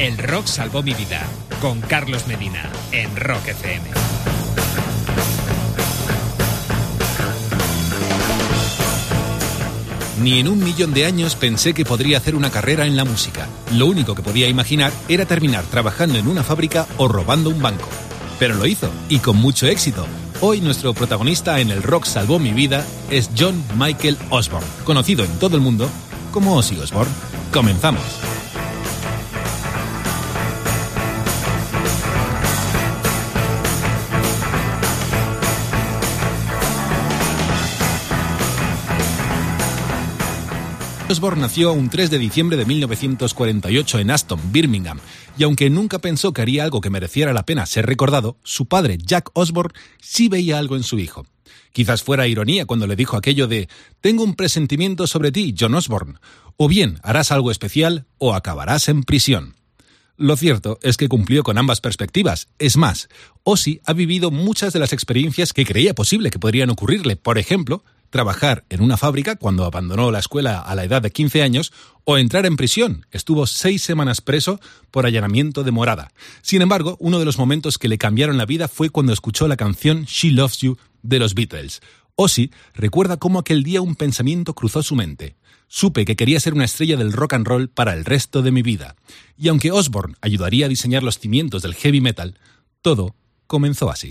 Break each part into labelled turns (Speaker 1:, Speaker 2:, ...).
Speaker 1: El rock salvó mi vida, con Carlos Medina, en Rock FM.
Speaker 2: Ni en un millón de años pensé que podría hacer una carrera en la música. Lo único que podía imaginar era terminar trabajando en una fábrica o robando un banco. Pero lo hizo, y con mucho éxito. Hoy nuestro protagonista en el rock salvó mi vida es John Michael Osborne, conocido en todo el mundo como Ozzy Osbourne. Comenzamos. Osborne nació un 3 de diciembre de 1948 en Aston, Birmingham, y aunque nunca pensó que haría algo que mereciera la pena ser recordado, su padre, Jack Osborne, sí veía algo en su hijo. Quizás fuera ironía cuando le dijo aquello de Tengo un presentimiento sobre ti, John Osborne, o bien harás algo especial o acabarás en prisión. Lo cierto es que cumplió con ambas perspectivas. Es más, Ozzy ha vivido muchas de las experiencias que creía posible que podrían ocurrirle. Por ejemplo, trabajar en una fábrica cuando abandonó la escuela a la edad de 15 años o entrar en prisión. Estuvo seis semanas preso por allanamiento de morada. Sin embargo, uno de los momentos que le cambiaron la vida fue cuando escuchó la canción She Loves You de los Beatles. Ozzy recuerda cómo aquel día un pensamiento cruzó su mente. Supe que quería ser una estrella del rock and roll para el resto de mi vida. Y aunque Osborne ayudaría a diseñar los cimientos del heavy metal, todo comenzó así.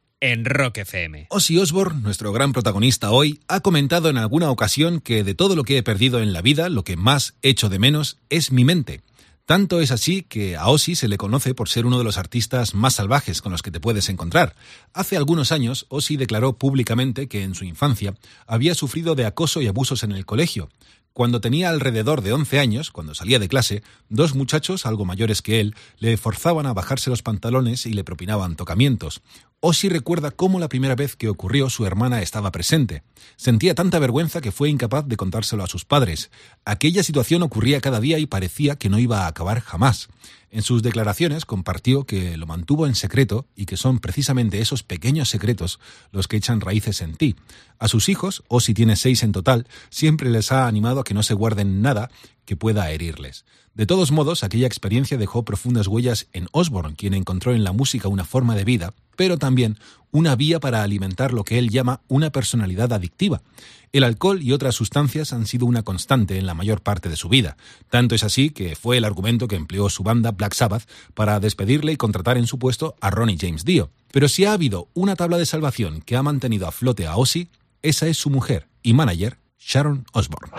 Speaker 1: en Rock FM.
Speaker 2: Ozzy Osbourne, nuestro gran protagonista hoy, ha comentado en alguna ocasión que de todo lo que he perdido en la vida, lo que más echo de menos es mi mente. Tanto es así que a Ozzy se le conoce por ser uno de los artistas más salvajes con los que te puedes encontrar. Hace algunos años, Ozzy declaró públicamente que en su infancia había sufrido de acoso y abusos en el colegio, cuando tenía alrededor de 11 años, cuando salía de clase, dos muchachos, algo mayores que él, le forzaban a bajarse los pantalones y le propinaban tocamientos. Osi recuerda cómo la primera vez que ocurrió su hermana estaba presente. Sentía tanta vergüenza que fue incapaz de contárselo a sus padres. Aquella situación ocurría cada día y parecía que no iba a acabar jamás. En sus declaraciones compartió que lo mantuvo en secreto y que son precisamente esos pequeños secretos los que echan raíces en ti. A sus hijos, o si tiene seis en total, siempre les ha animado a que no se guarden nada que pueda herirles. De todos modos, aquella experiencia dejó profundas huellas en Osborne, quien encontró en la música una forma de vida, pero también una vía para alimentar lo que él llama una personalidad adictiva. El alcohol y otras sustancias han sido una constante en la mayor parte de su vida. Tanto es así que fue el argumento que empleó su banda Black Sabbath para despedirle y contratar en su puesto a Ronnie James Dio. Pero si ha habido una tabla de salvación que ha mantenido a flote a Ozzy, esa es su mujer y manager, Sharon Osbourne.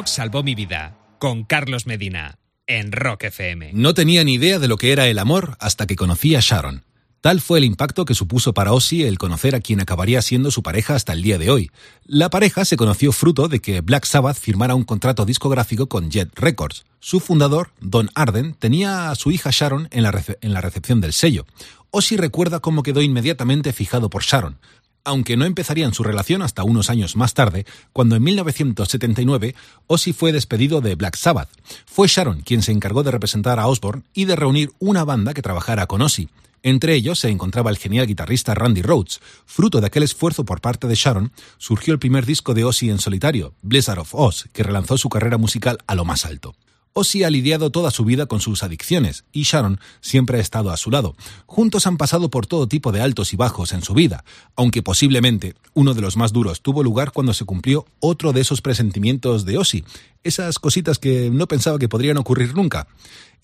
Speaker 1: Rock salvó mi vida con Carlos Medina en Rock FM.
Speaker 2: No tenía ni idea de lo que era el amor hasta que conocí a Sharon. Tal fue el impacto que supuso para Ozzy el conocer a quien acabaría siendo su pareja hasta el día de hoy. La pareja se conoció fruto de que Black Sabbath firmara un contrato discográfico con Jet Records. Su fundador, Don Arden, tenía a su hija Sharon en la, recepción del sello. Ozzy recuerda cómo quedó inmediatamente fijado por Sharon aunque no empezarían su relación hasta unos años más tarde, cuando en 1979 Ozzy fue despedido de Black Sabbath. Fue Sharon quien se encargó de representar a Osbourne y de reunir una banda que trabajara con Ozzy. Entre ellos se encontraba el genial guitarrista Randy Rhodes. Fruto de aquel esfuerzo por parte de Sharon, surgió el primer disco de Ozzy en solitario, Blizzard of Oz, que relanzó su carrera musical a lo más alto. Ozzy ha lidiado toda su vida con sus adicciones y Sharon siempre ha estado a su lado. Juntos han pasado por todo tipo de altos y bajos en su vida, aunque posiblemente uno de los más duros tuvo lugar cuando se cumplió otro de esos presentimientos de Ozzy, esas cositas que no pensaba que podrían ocurrir nunca.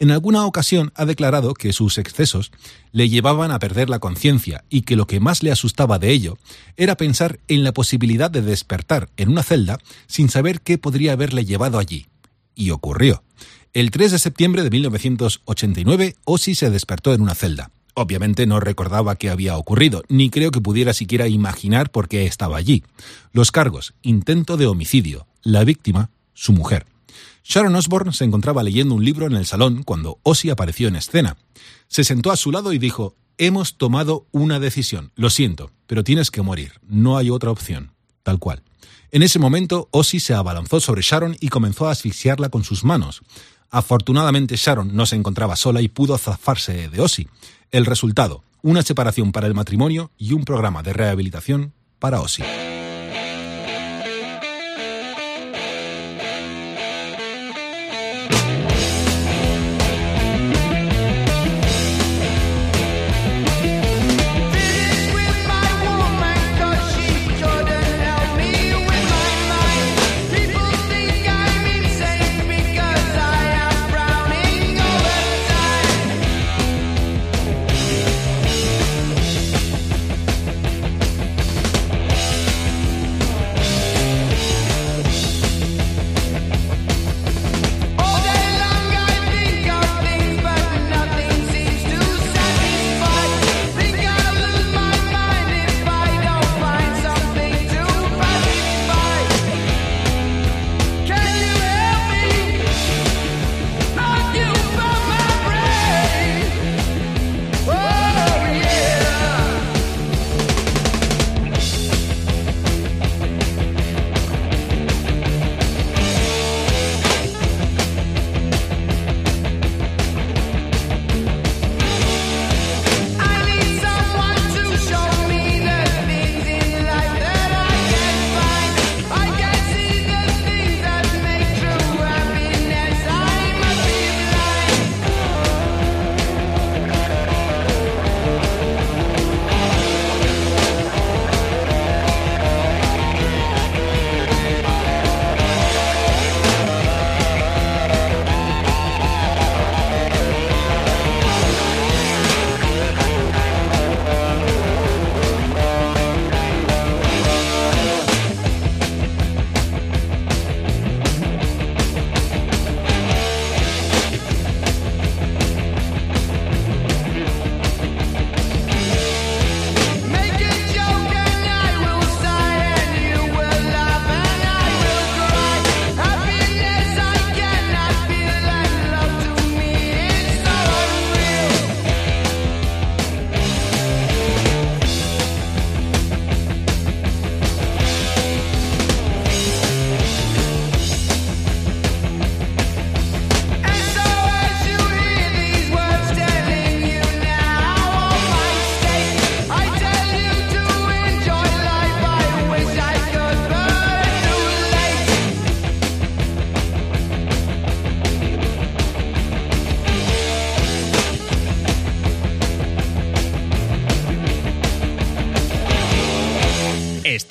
Speaker 2: En alguna ocasión ha declarado que sus excesos le llevaban a perder la conciencia y que lo que más le asustaba de ello era pensar en la posibilidad de despertar en una celda sin saber qué podría haberle llevado allí y ocurrió. El 3 de septiembre de 1989, Ozzy se despertó en una celda. Obviamente no recordaba qué había ocurrido, ni creo que pudiera siquiera imaginar por qué estaba allí. Los cargos, intento de homicidio, la víctima, su mujer. Sharon Osbourne se encontraba leyendo un libro en el salón cuando Ozzy apareció en escena. Se sentó a su lado y dijo, Hemos tomado una decisión, lo siento, pero tienes que morir, no hay otra opción, tal cual. En ese momento, Ozzy se abalanzó sobre Sharon y comenzó a asfixiarla con sus manos. Afortunadamente, Sharon no se encontraba sola y pudo zafarse de Ozzy. El resultado, una separación para el matrimonio y un programa de rehabilitación para Ozzy.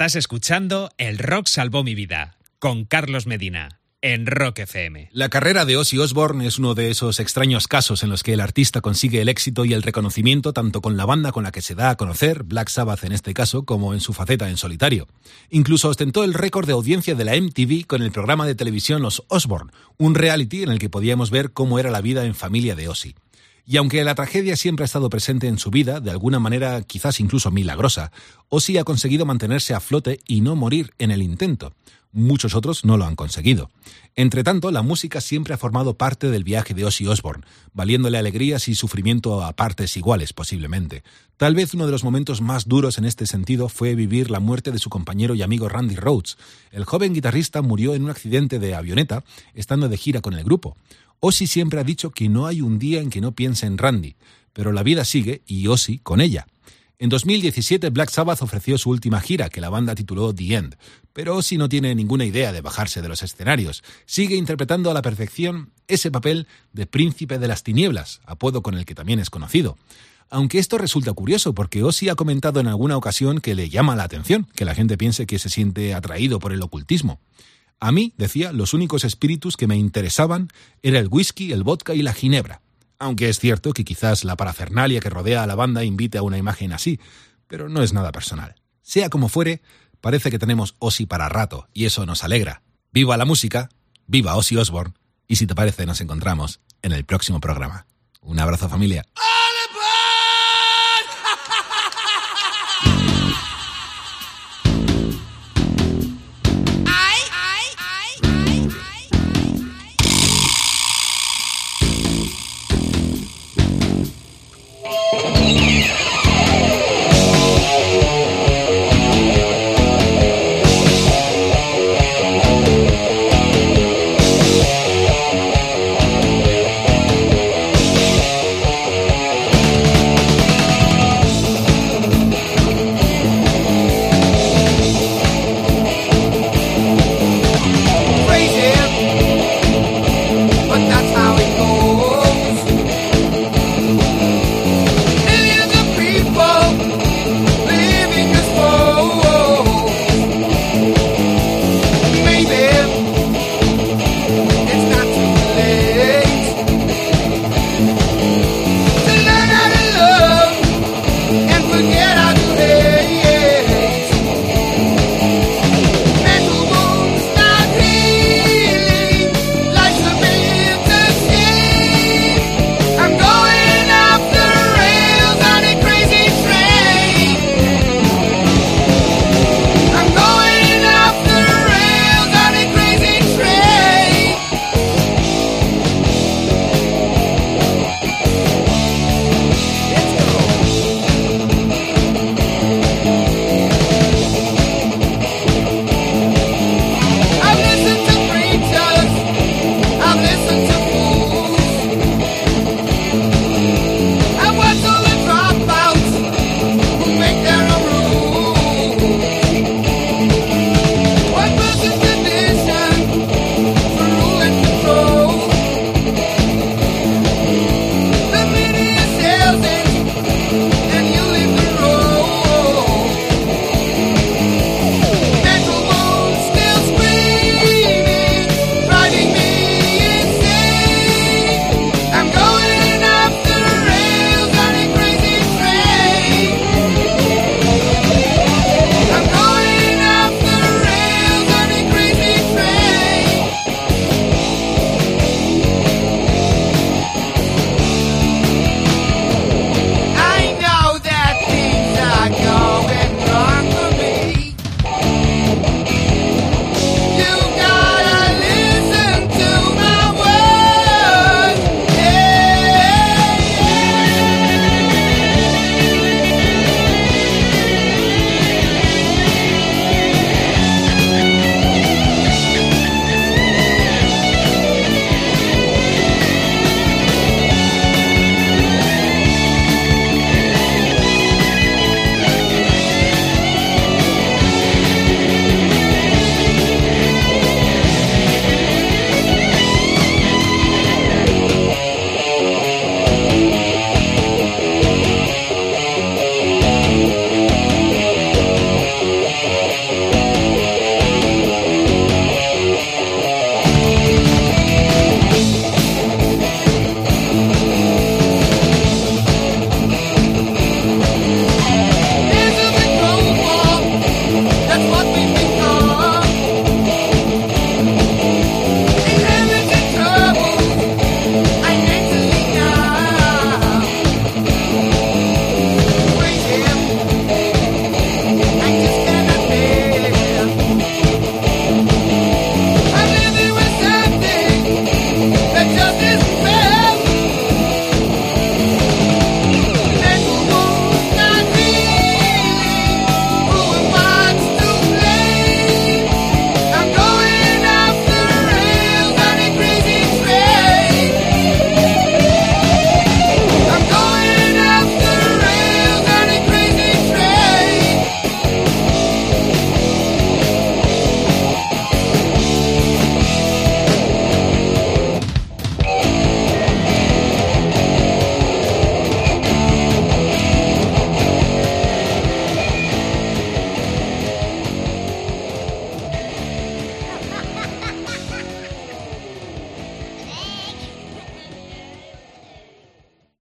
Speaker 1: Estás escuchando El Rock Salvó Mi Vida con Carlos Medina en Rock FM.
Speaker 2: La carrera de Ozzy Osbourne es uno de esos extraños casos en los que el artista consigue el éxito y el reconocimiento tanto con la banda con la que se da a conocer, Black Sabbath en este caso, como en su faceta en solitario. Incluso ostentó el récord de audiencia de la MTV con el programa de televisión Los Osbourne, un reality en el que podíamos ver cómo era la vida en familia de Ozzy. Y aunque la tragedia siempre ha estado presente en su vida, de alguna manera quizás incluso milagrosa, Ozzy ha conseguido mantenerse a flote y no morir en el intento muchos otros no lo han conseguido. Entre tanto, la música siempre ha formado parte del viaje de Ozzy Osbourne, valiéndole alegrías y sufrimiento a partes iguales, posiblemente. Tal vez uno de los momentos más duros en este sentido fue vivir la muerte de su compañero y amigo Randy Rhodes. El joven guitarrista murió en un accidente de avioneta, estando de gira con el grupo. Ozzy siempre ha dicho que no hay un día en que no piense en Randy, pero la vida sigue y Ozzy con ella. En 2017 Black Sabbath ofreció su última gira, que la banda tituló The End, pero Ozzy no tiene ninguna idea de bajarse de los escenarios. Sigue interpretando a la perfección ese papel de príncipe de las tinieblas, apodo con el que también es conocido. Aunque esto resulta curioso porque Ozzy ha comentado en alguna ocasión que le llama la atención que la gente piense que se siente atraído por el ocultismo. A mí, decía, los únicos espíritus que me interesaban era el whisky, el vodka y la ginebra aunque es cierto que quizás la parafernalia que rodea a la banda invite a una imagen así, pero no es nada personal. Sea como fuere, parece que tenemos Ozzy para rato, y eso nos alegra. ¡Viva la música! ¡Viva Ozzy Osbourne! Y si te parece, nos encontramos en el próximo programa. Un abrazo familia.